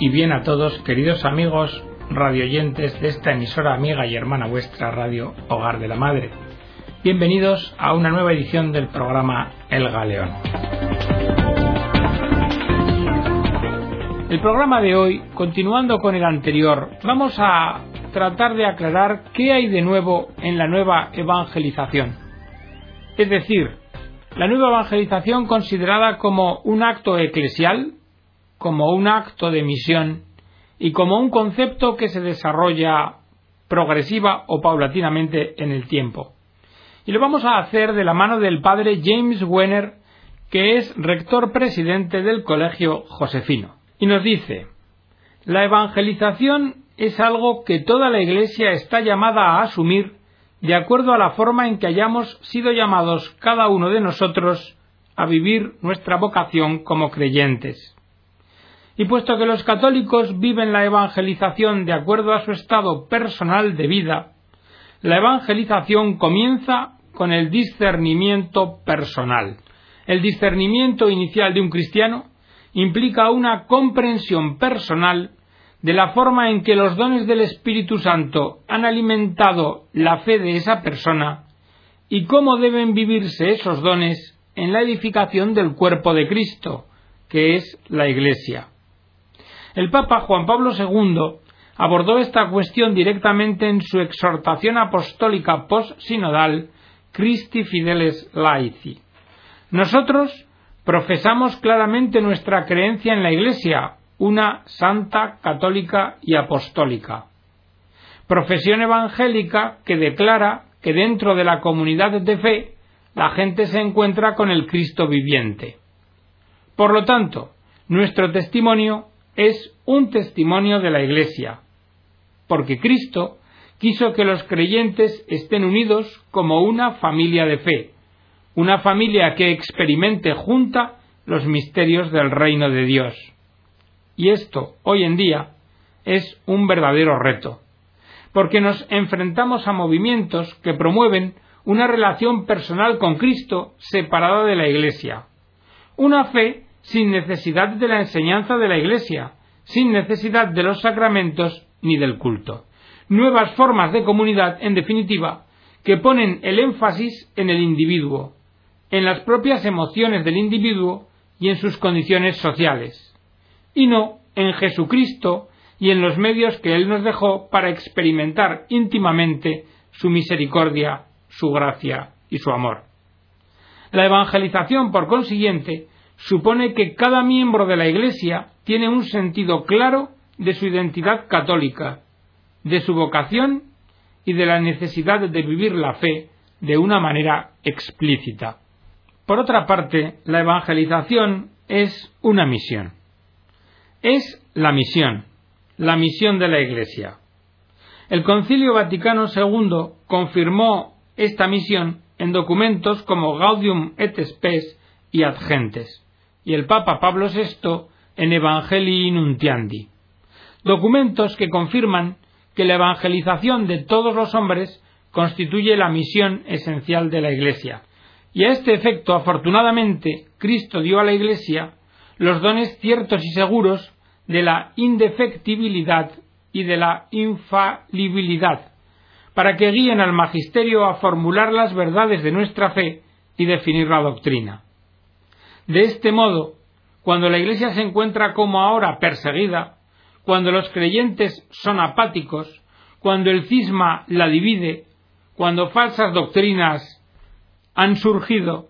Y bien a todos, queridos amigos radioyentes de esta emisora amiga y hermana vuestra Radio Hogar de la Madre. Bienvenidos a una nueva edición del programa El Galeón. El programa de hoy, continuando con el anterior, vamos a tratar de aclarar qué hay de nuevo en la nueva evangelización. Es decir, la nueva evangelización considerada como un acto eclesial, como un acto de misión y como un concepto que se desarrolla progresiva o paulatinamente en el tiempo. Y lo vamos a hacer de la mano del padre James Wenner, que es rector presidente del Colegio Josefino. Y nos dice, la evangelización es algo que toda la Iglesia está llamada a asumir de acuerdo a la forma en que hayamos sido llamados cada uno de nosotros a vivir nuestra vocación como creyentes. Y puesto que los católicos viven la evangelización de acuerdo a su estado personal de vida, la evangelización comienza con el discernimiento personal. El discernimiento inicial de un cristiano implica una comprensión personal de la forma en que los dones del Espíritu Santo han alimentado la fe de esa persona y cómo deben vivirse esos dones en la edificación del cuerpo de Cristo, que es la Iglesia. El Papa Juan Pablo II abordó esta cuestión directamente en su exhortación apostólica post-sinodal Christi Fideles Laici. Nosotros profesamos claramente nuestra creencia en la Iglesia, una santa, católica y apostólica. Profesión evangélica que declara que dentro de la comunidad de fe la gente se encuentra con el Cristo viviente. Por lo tanto, nuestro testimonio es un testimonio de la Iglesia, porque Cristo quiso que los creyentes estén unidos como una familia de fe, una familia que experimente junta los misterios del reino de Dios. Y esto, hoy en día, es un verdadero reto, porque nos enfrentamos a movimientos que promueven una relación personal con Cristo separada de la Iglesia, una fe sin necesidad de la enseñanza de la Iglesia, sin necesidad de los sacramentos ni del culto. Nuevas formas de comunidad, en definitiva, que ponen el énfasis en el individuo, en las propias emociones del individuo y en sus condiciones sociales y no en Jesucristo y en los medios que Él nos dejó para experimentar íntimamente su misericordia, su gracia y su amor. La evangelización, por consiguiente, supone que cada miembro de la Iglesia tiene un sentido claro de su identidad católica, de su vocación y de la necesidad de vivir la fe de una manera explícita. Por otra parte, la evangelización es una misión es la misión, la misión de la Iglesia. El Concilio Vaticano II confirmó esta misión en documentos como Gaudium et Spes y Ad Gentes, y el Papa Pablo VI en Evangelii Nuntiandi. Documentos que confirman que la evangelización de todos los hombres constituye la misión esencial de la Iglesia. Y a este efecto, afortunadamente, Cristo dio a la Iglesia los dones ciertos y seguros de la indefectibilidad y de la infalibilidad, para que guíen al magisterio a formular las verdades de nuestra fe y definir la doctrina. De este modo, cuando la Iglesia se encuentra como ahora perseguida, cuando los creyentes son apáticos, cuando el cisma la divide, cuando falsas doctrinas han surgido,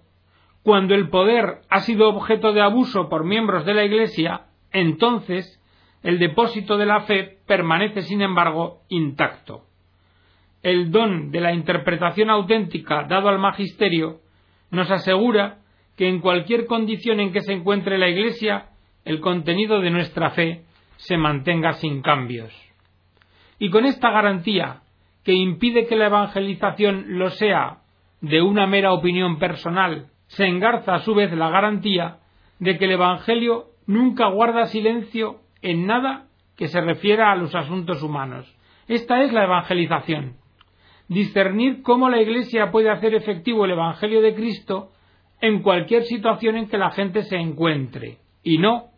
cuando el poder ha sido objeto de abuso por miembros de la Iglesia, entonces el depósito de la fe permanece, sin embargo, intacto. El don de la interpretación auténtica dado al magisterio nos asegura que en cualquier condición en que se encuentre la Iglesia, el contenido de nuestra fe se mantenga sin cambios. Y con esta garantía, que impide que la evangelización lo sea de una mera opinión personal, se engarza a su vez la garantía de que el Evangelio nunca guarda silencio en nada que se refiera a los asuntos humanos. Esta es la evangelización. Discernir cómo la Iglesia puede hacer efectivo el Evangelio de Cristo en cualquier situación en que la gente se encuentre. Y no,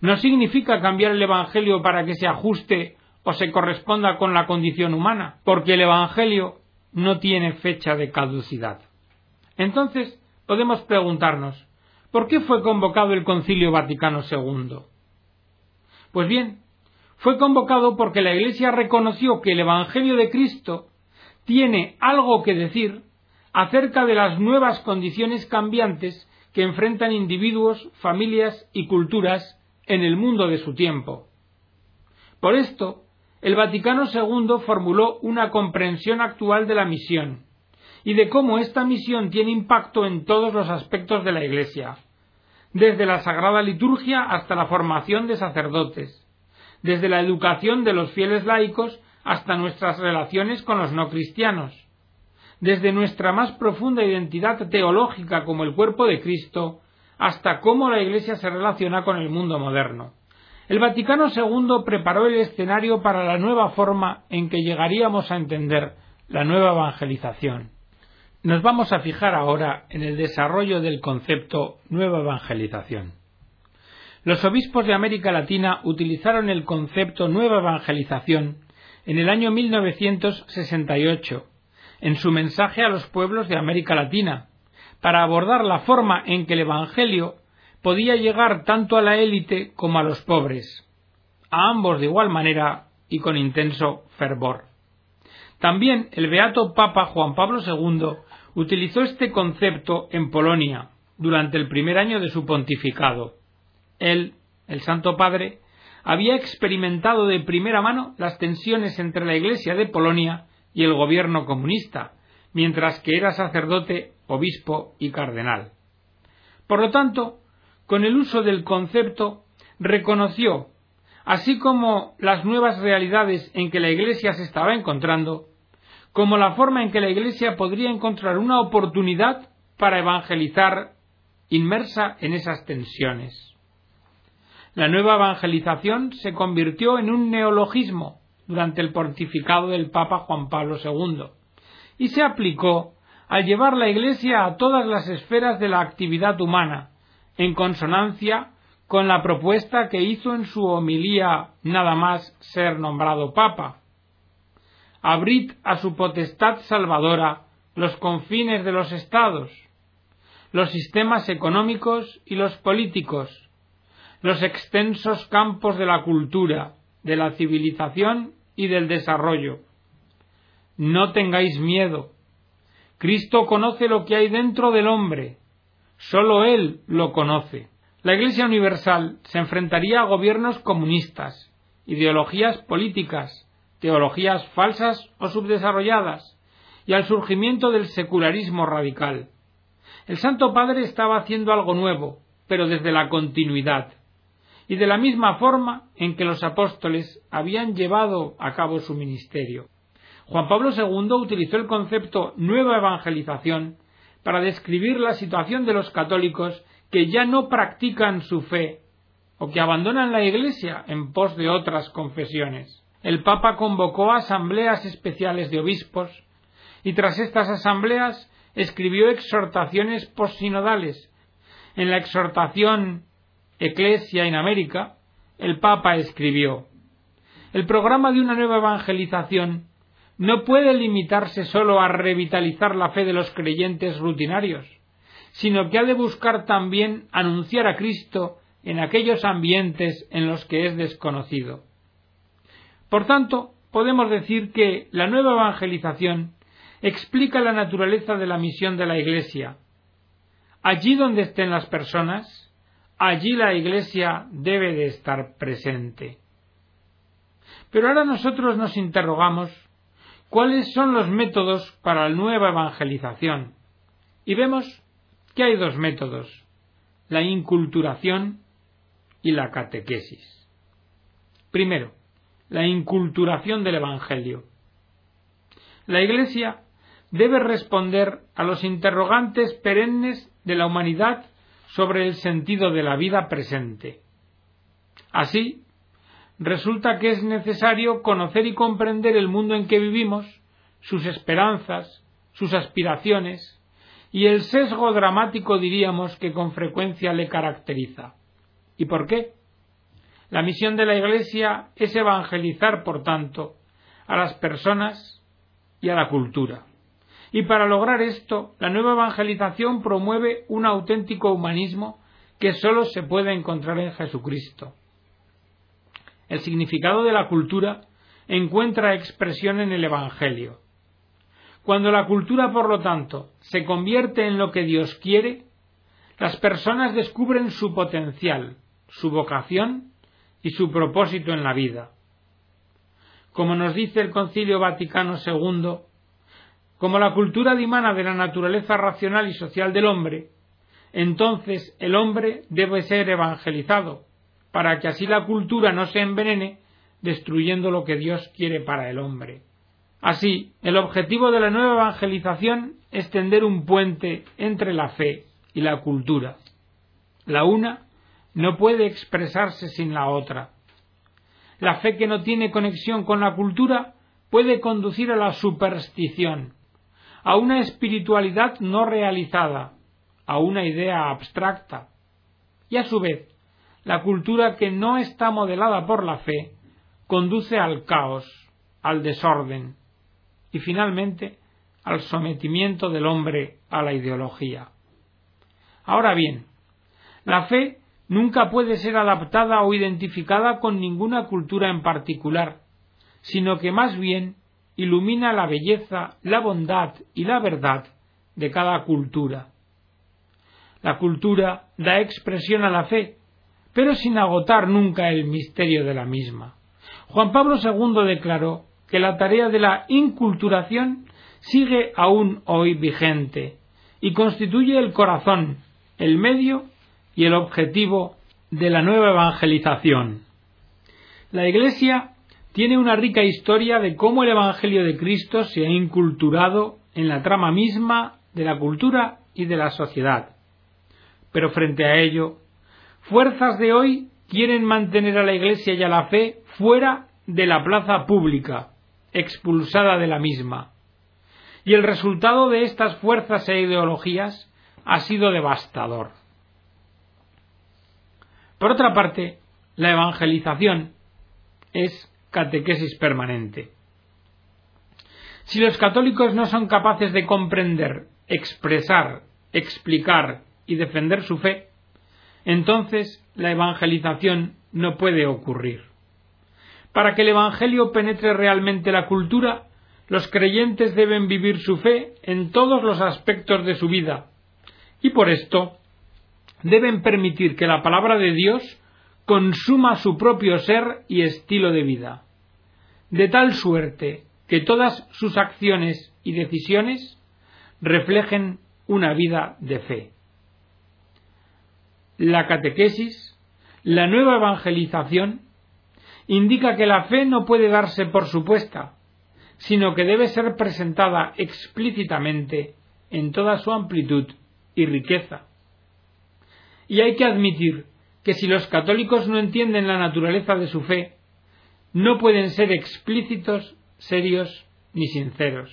no significa cambiar el Evangelio para que se ajuste o se corresponda con la condición humana, porque el Evangelio no tiene fecha de caducidad. Entonces, podemos preguntarnos, ¿por qué fue convocado el Concilio Vaticano II? Pues bien, fue convocado porque la Iglesia reconoció que el Evangelio de Cristo tiene algo que decir acerca de las nuevas condiciones cambiantes que enfrentan individuos, familias y culturas en el mundo de su tiempo. Por esto, el Vaticano II formuló una comprensión actual de la misión y de cómo esta misión tiene impacto en todos los aspectos de la Iglesia, desde la Sagrada Liturgia hasta la formación de sacerdotes, desde la educación de los fieles laicos hasta nuestras relaciones con los no cristianos, desde nuestra más profunda identidad teológica como el cuerpo de Cristo hasta cómo la Iglesia se relaciona con el mundo moderno. El Vaticano II preparó el escenario para la nueva forma en que llegaríamos a entender la nueva evangelización. Nos vamos a fijar ahora en el desarrollo del concepto nueva evangelización. Los obispos de América Latina utilizaron el concepto nueva evangelización en el año 1968 en su mensaje a los pueblos de América Latina para abordar la forma en que el Evangelio podía llegar tanto a la élite como a los pobres, a ambos de igual manera y con intenso fervor. También el beato Papa Juan Pablo II utilizó este concepto en Polonia durante el primer año de su pontificado. Él, el Santo Padre, había experimentado de primera mano las tensiones entre la Iglesia de Polonia y el gobierno comunista, mientras que era sacerdote, obispo y cardenal. Por lo tanto, con el uso del concepto, reconoció, así como las nuevas realidades en que la Iglesia se estaba encontrando, como la forma en que la Iglesia podría encontrar una oportunidad para evangelizar inmersa en esas tensiones. La nueva evangelización se convirtió en un neologismo durante el pontificado del Papa Juan Pablo II y se aplicó al llevar la Iglesia a todas las esferas de la actividad humana, en consonancia con la propuesta que hizo en su homilía nada más ser nombrado Papa. Abrid a su potestad salvadora los confines de los estados, los sistemas económicos y los políticos, los extensos campos de la cultura, de la civilización y del desarrollo. No tengáis miedo. Cristo conoce lo que hay dentro del hombre, Solo él lo conoce. La Iglesia Universal se enfrentaría a gobiernos comunistas, ideologías políticas, teologías falsas o subdesarrolladas, y al surgimiento del secularismo radical. El Santo Padre estaba haciendo algo nuevo, pero desde la continuidad, y de la misma forma en que los apóstoles habían llevado a cabo su ministerio. Juan Pablo II utilizó el concepto nueva evangelización para describir la situación de los católicos que ya no practican su fe o que abandonan la Iglesia en pos de otras confesiones. El Papa convocó asambleas especiales de obispos y tras estas asambleas escribió exhortaciones posinodales. En la exhortación Ecclesia en América, el Papa escribió El programa de una nueva evangelización no puede limitarse solo a revitalizar la fe de los creyentes rutinarios, sino que ha de buscar también anunciar a Cristo en aquellos ambientes en los que es desconocido. Por tanto, podemos decir que la nueva evangelización explica la naturaleza de la misión de la Iglesia. Allí donde estén las personas, allí la Iglesia debe de estar presente. Pero ahora nosotros nos interrogamos cuáles son los métodos para la nueva evangelización. Y vemos que hay dos métodos, la inculturación y la catequesis. Primero, la inculturación del Evangelio. La Iglesia debe responder a los interrogantes perennes de la humanidad sobre el sentido de la vida presente. Así, resulta que es necesario conocer y comprender el mundo en que vivimos, sus esperanzas, sus aspiraciones y el sesgo dramático diríamos que con frecuencia le caracteriza. ¿Y por qué? La misión de la Iglesia es evangelizar, por tanto, a las personas y a la cultura. Y para lograr esto, la nueva evangelización promueve un auténtico humanismo que sólo se puede encontrar en Jesucristo. El significado de la cultura encuentra expresión en el Evangelio. Cuando la cultura, por lo tanto, se convierte en lo que Dios quiere, las personas descubren su potencial, su vocación y su propósito en la vida. Como nos dice el Concilio Vaticano II, como la cultura dimana de la naturaleza racional y social del hombre, entonces el hombre debe ser evangelizado, para que así la cultura no se envenene destruyendo lo que Dios quiere para el hombre. Así, el objetivo de la nueva evangelización es tender un puente entre la fe y la cultura. La una no puede expresarse sin la otra. La fe que no tiene conexión con la cultura puede conducir a la superstición, a una espiritualidad no realizada, a una idea abstracta. Y a su vez, la cultura que no está modelada por la fe conduce al caos, al desorden y finalmente al sometimiento del hombre a la ideología. Ahora bien, la fe nunca puede ser adaptada o identificada con ninguna cultura en particular, sino que más bien ilumina la belleza, la bondad y la verdad de cada cultura. La cultura da expresión a la fe, pero sin agotar nunca el misterio de la misma. Juan Pablo II declaró que la tarea de la inculturación sigue aún hoy vigente y constituye el corazón, el medio y el objetivo de la nueva evangelización. La Iglesia tiene una rica historia de cómo el Evangelio de Cristo se ha inculturado en la trama misma de la cultura y de la sociedad. Pero frente a ello, fuerzas de hoy quieren mantener a la Iglesia y a la fe fuera de la plaza pública, expulsada de la misma. Y el resultado de estas fuerzas e ideologías ha sido devastador. Por otra parte, la evangelización es catequesis permanente. Si los católicos no son capaces de comprender, expresar, explicar y defender su fe, entonces la evangelización no puede ocurrir. Para que el Evangelio penetre realmente la cultura, los creyentes deben vivir su fe en todos los aspectos de su vida, y por esto deben permitir que la palabra de Dios consuma su propio ser y estilo de vida, de tal suerte que todas sus acciones y decisiones reflejen una vida de fe. La catequesis, la nueva evangelización, indica que la fe no puede darse por supuesta, sino que debe ser presentada explícitamente en toda su amplitud y riqueza. Y hay que admitir que si los católicos no entienden la naturaleza de su fe, no pueden ser explícitos, serios ni sinceros.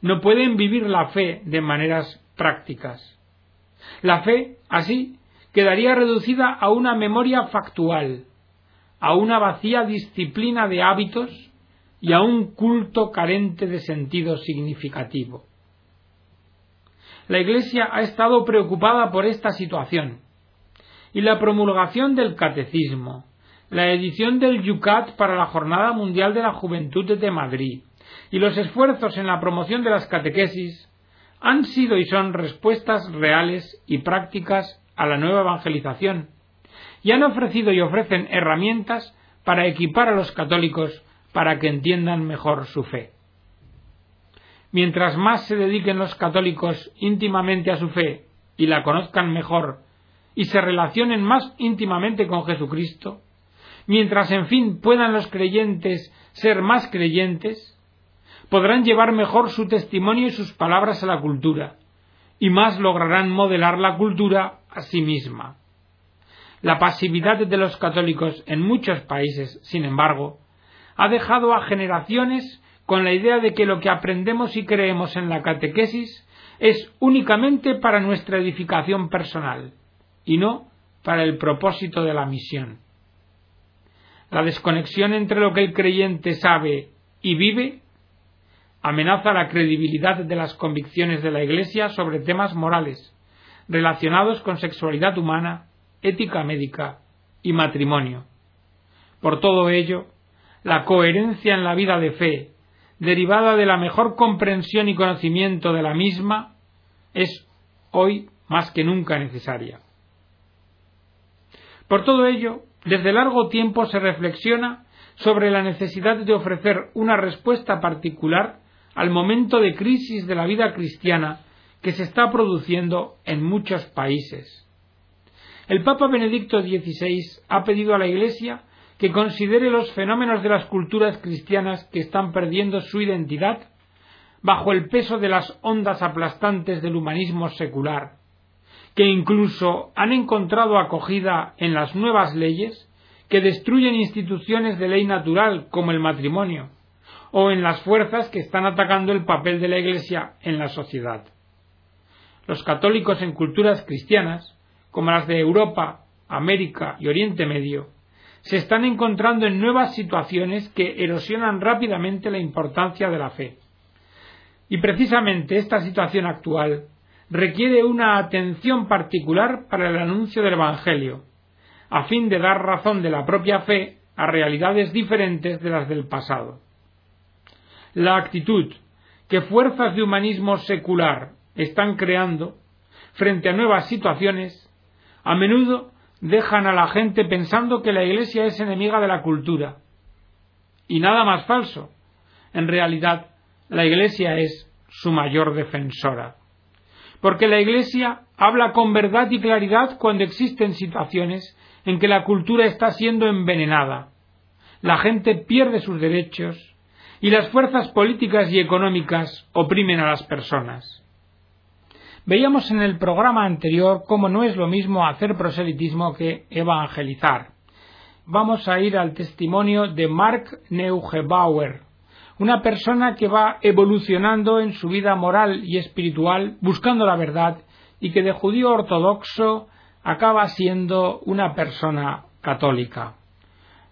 No pueden vivir la fe de maneras prácticas. La fe, así, quedaría reducida a una memoria factual, a una vacía disciplina de hábitos y a un culto carente de sentido significativo. La Iglesia ha estado preocupada por esta situación y la promulgación del Catecismo, la edición del Yucat para la Jornada Mundial de la Juventud de Madrid y los esfuerzos en la promoción de las catequesis han sido y son respuestas reales y prácticas a la nueva evangelización y han ofrecido y ofrecen herramientas para equipar a los católicos para que entiendan mejor su fe. Mientras más se dediquen los católicos íntimamente a su fe y la conozcan mejor y se relacionen más íntimamente con Jesucristo, mientras en fin puedan los creyentes ser más creyentes, podrán llevar mejor su testimonio y sus palabras a la cultura, y más lograrán modelar la cultura a sí misma. La pasividad de los católicos en muchos países, sin embargo, ha dejado a generaciones con la idea de que lo que aprendemos y creemos en la catequesis es únicamente para nuestra edificación personal y no para el propósito de la misión. la desconexión entre lo que el creyente sabe y vive amenaza la credibilidad de las convicciones de la Iglesia sobre temas morales relacionados con sexualidad humana, ética médica y matrimonio. Por todo ello, la coherencia en la vida de fe, derivada de la mejor comprensión y conocimiento de la misma, es hoy más que nunca necesaria. Por todo ello, desde largo tiempo se reflexiona sobre la necesidad de ofrecer una respuesta particular al momento de crisis de la vida cristiana que se está produciendo en muchos países. El Papa Benedicto XVI ha pedido a la Iglesia que considere los fenómenos de las culturas cristianas que están perdiendo su identidad bajo el peso de las ondas aplastantes del humanismo secular, que incluso han encontrado acogida en las nuevas leyes que destruyen instituciones de ley natural como el matrimonio, o en las fuerzas que están atacando el papel de la Iglesia en la sociedad. Los católicos en culturas cristianas, como las de Europa, América y Oriente Medio, se están encontrando en nuevas situaciones que erosionan rápidamente la importancia de la fe. Y precisamente esta situación actual requiere una atención particular para el anuncio del Evangelio, a fin de dar razón de la propia fe a realidades diferentes de las del pasado. La actitud que fuerzas de humanismo secular están creando frente a nuevas situaciones, a menudo dejan a la gente pensando que la Iglesia es enemiga de la cultura. Y nada más falso. En realidad, la Iglesia es su mayor defensora porque la Iglesia habla con verdad y claridad cuando existen situaciones en que la cultura está siendo envenenada, la gente pierde sus derechos y las fuerzas políticas y económicas oprimen a las personas. Veíamos en el programa anterior cómo no es lo mismo hacer proselitismo que evangelizar. Vamos a ir al testimonio de Mark Neugebauer, una persona que va evolucionando en su vida moral y espiritual buscando la verdad y que de judío ortodoxo acaba siendo una persona católica.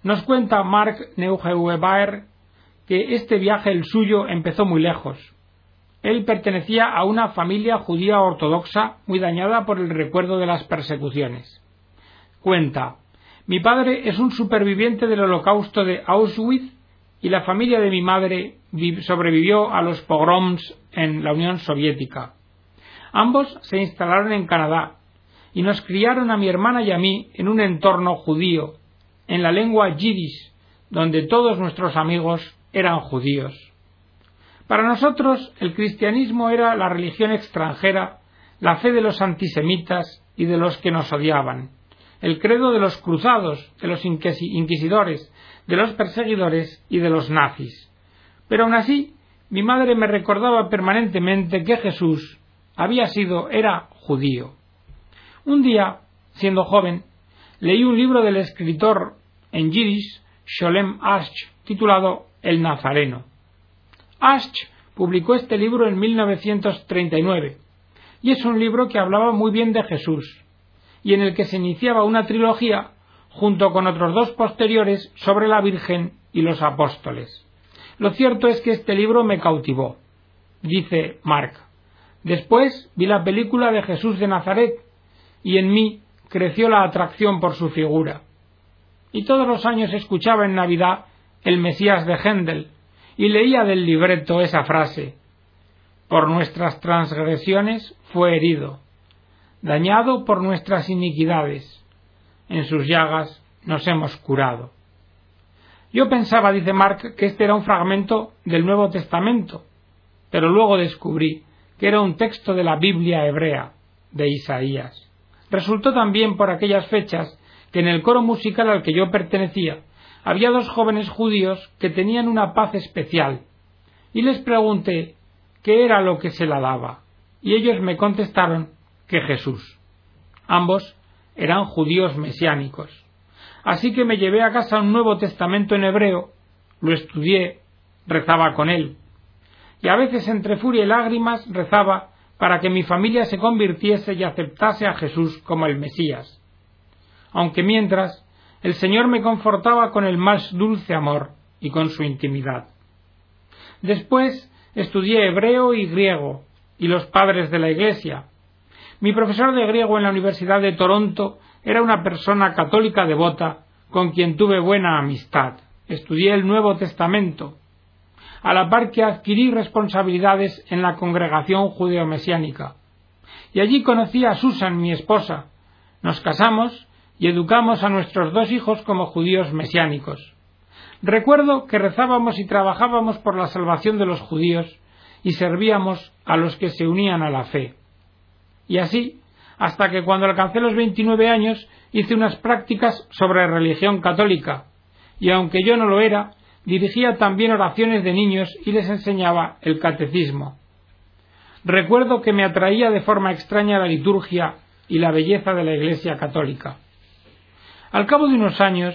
Nos cuenta Mark Neugebauer que este viaje el suyo empezó muy lejos. Él pertenecía a una familia judía ortodoxa muy dañada por el recuerdo de las persecuciones. Cuenta, mi padre es un superviviente del holocausto de Auschwitz y la familia de mi madre sobrevivió a los pogroms en la Unión Soviética. Ambos se instalaron en Canadá y nos criaron a mi hermana y a mí en un entorno judío, en la lengua yiddish, donde todos nuestros amigos eran judíos. Para nosotros el cristianismo era la religión extranjera, la fe de los antisemitas y de los que nos odiaban, el credo de los cruzados, de los inquisidores, de los perseguidores y de los nazis. Pero aun así, mi madre me recordaba permanentemente que Jesús había sido, era judío. Un día, siendo joven, leí un libro del escritor en yiddish Sholem Asch titulado El Nazareno. Asch publicó este libro en 1939 y es un libro que hablaba muy bien de Jesús y en el que se iniciaba una trilogía junto con otros dos posteriores sobre la Virgen y los apóstoles. Lo cierto es que este libro me cautivó, dice Mark. Después vi la película de Jesús de Nazaret y en mí creció la atracción por su figura. Y todos los años escuchaba en Navidad el Mesías de Händel y leía del libreto esa frase Por nuestras transgresiones fue herido, dañado por nuestras iniquidades en sus llagas nos hemos curado. Yo pensaba, dice Mark, que este era un fragmento del Nuevo Testamento, pero luego descubrí que era un texto de la Biblia hebrea, de Isaías. Resultó también por aquellas fechas que en el coro musical al que yo pertenecía había dos jóvenes judíos que tenían una paz especial, y les pregunté qué era lo que se la daba, y ellos me contestaron que Jesús. Ambos eran judíos mesiánicos. Así que me llevé a casa un Nuevo Testamento en hebreo, lo estudié, rezaba con él. Y a veces entre furia y lágrimas rezaba para que mi familia se convirtiese y aceptase a Jesús como el Mesías. Aunque mientras el Señor me confortaba con el más dulce amor y con su intimidad. Después estudié hebreo y griego y los padres de la Iglesia. Mi profesor de griego en la Universidad de Toronto era una persona católica devota con quien tuve buena amistad. Estudié el Nuevo Testamento, a la par que adquirí responsabilidades en la congregación judeo-mesiánica. Y allí conocí a Susan, mi esposa. Nos casamos y educamos a nuestros dos hijos como judíos mesiánicos. Recuerdo que rezábamos y trabajábamos por la salvación de los judíos y servíamos a los que se unían a la fe. Y así, hasta que cuando alcancé los veintinueve años hice unas prácticas sobre religión católica, y aunque yo no lo era, dirigía también oraciones de niños y les enseñaba el catecismo. Recuerdo que me atraía de forma extraña la liturgia y la belleza de la Iglesia católica. Al cabo de unos años,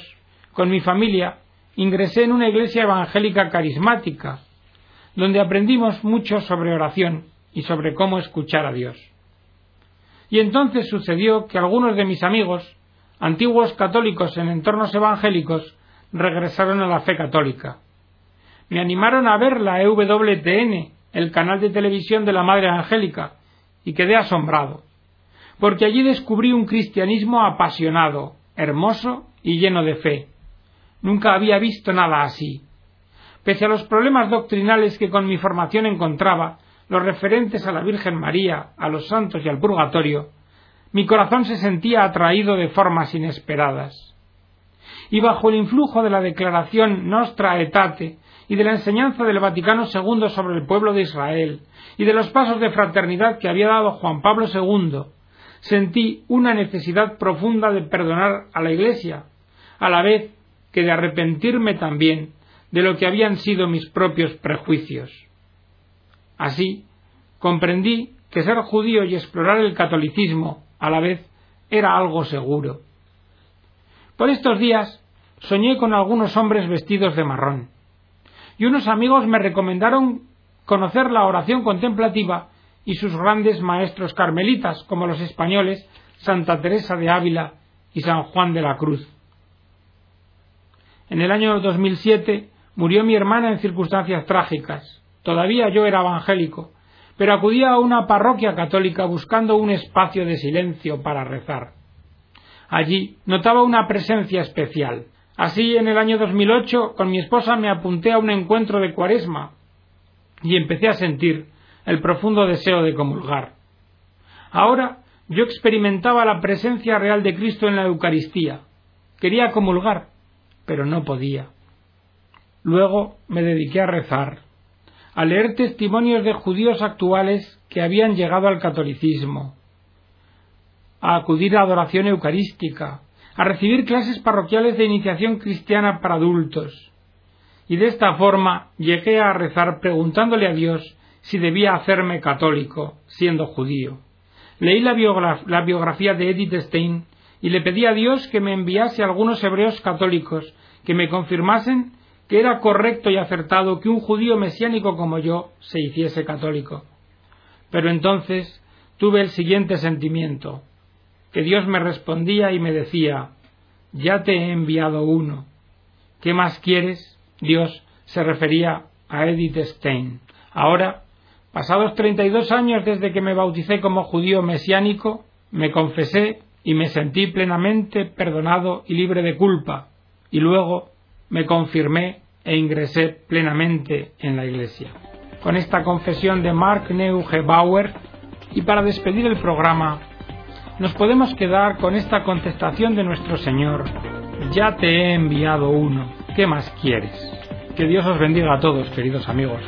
con mi familia, ingresé en una iglesia evangélica carismática, donde aprendimos mucho sobre oración y sobre cómo escuchar a Dios. Y entonces sucedió que algunos de mis amigos, antiguos católicos en entornos evangélicos, regresaron a la fe católica. Me animaron a ver la EWTN, el canal de televisión de la Madre Angélica, y quedé asombrado, porque allí descubrí un cristianismo apasionado, hermoso y lleno de fe. Nunca había visto nada así. Pese a los problemas doctrinales que con mi formación encontraba, los referentes a la Virgen María, a los santos y al purgatorio, mi corazón se sentía atraído de formas inesperadas y bajo el influjo de la declaración Nostra Aetate y de la enseñanza del Vaticano II sobre el pueblo de Israel y de los pasos de fraternidad que había dado Juan Pablo II, sentí una necesidad profunda de perdonar a la Iglesia, a la vez que de arrepentirme también de lo que habían sido mis propios prejuicios. Así, comprendí que ser judío y explorar el catolicismo a la vez era algo seguro. Por estos días soñé con algunos hombres vestidos de marrón, y unos amigos me recomendaron conocer la oración contemplativa y sus grandes maestros carmelitas, como los españoles Santa Teresa de Ávila y San Juan de la Cruz. En el año 2007 murió mi hermana en circunstancias trágicas. Todavía yo era evangélico, pero acudía a una parroquia católica buscando un espacio de silencio para rezar. Allí notaba una presencia especial. Así, en el año 2008, con mi esposa me apunté a un encuentro de cuaresma y empecé a sentir el profundo deseo de comulgar. Ahora yo experimentaba la presencia real de Cristo en la Eucaristía. Quería comulgar, pero no podía. Luego me dediqué a rezar, a leer testimonios de judíos actuales que habían llegado al catolicismo, a acudir a adoración eucarística, a recibir clases parroquiales de iniciación cristiana para adultos. Y de esta forma llegué a rezar preguntándole a Dios si debía hacerme católico, siendo judío. Leí la, biografía de Edith Stein y le pedí a Dios que me enviase algunos hebreos católicos que me confirmasen que era correcto y acertado que un judío mesiánico como yo se hiciese católico. Pero entonces tuve el siguiente sentimiento que Dios me respondía y me decía, ya te he enviado uno. ¿Qué más quieres? Dios se refería a Edith Stein. Ahora, pasados treinta y dos años desde que me bauticé como judío mesiánico, me confesé y me sentí plenamente perdonado y libre de culpa, y luego me confirmé e ingresé plenamente en la Iglesia. Con esta confesión de Mark Neugebauer, y para despedir el programa, nos podemos quedar con esta contestación de nuestro Señor, ya te he enviado uno, ¿qué más quieres? Que Dios os bendiga a todos, queridos amigos.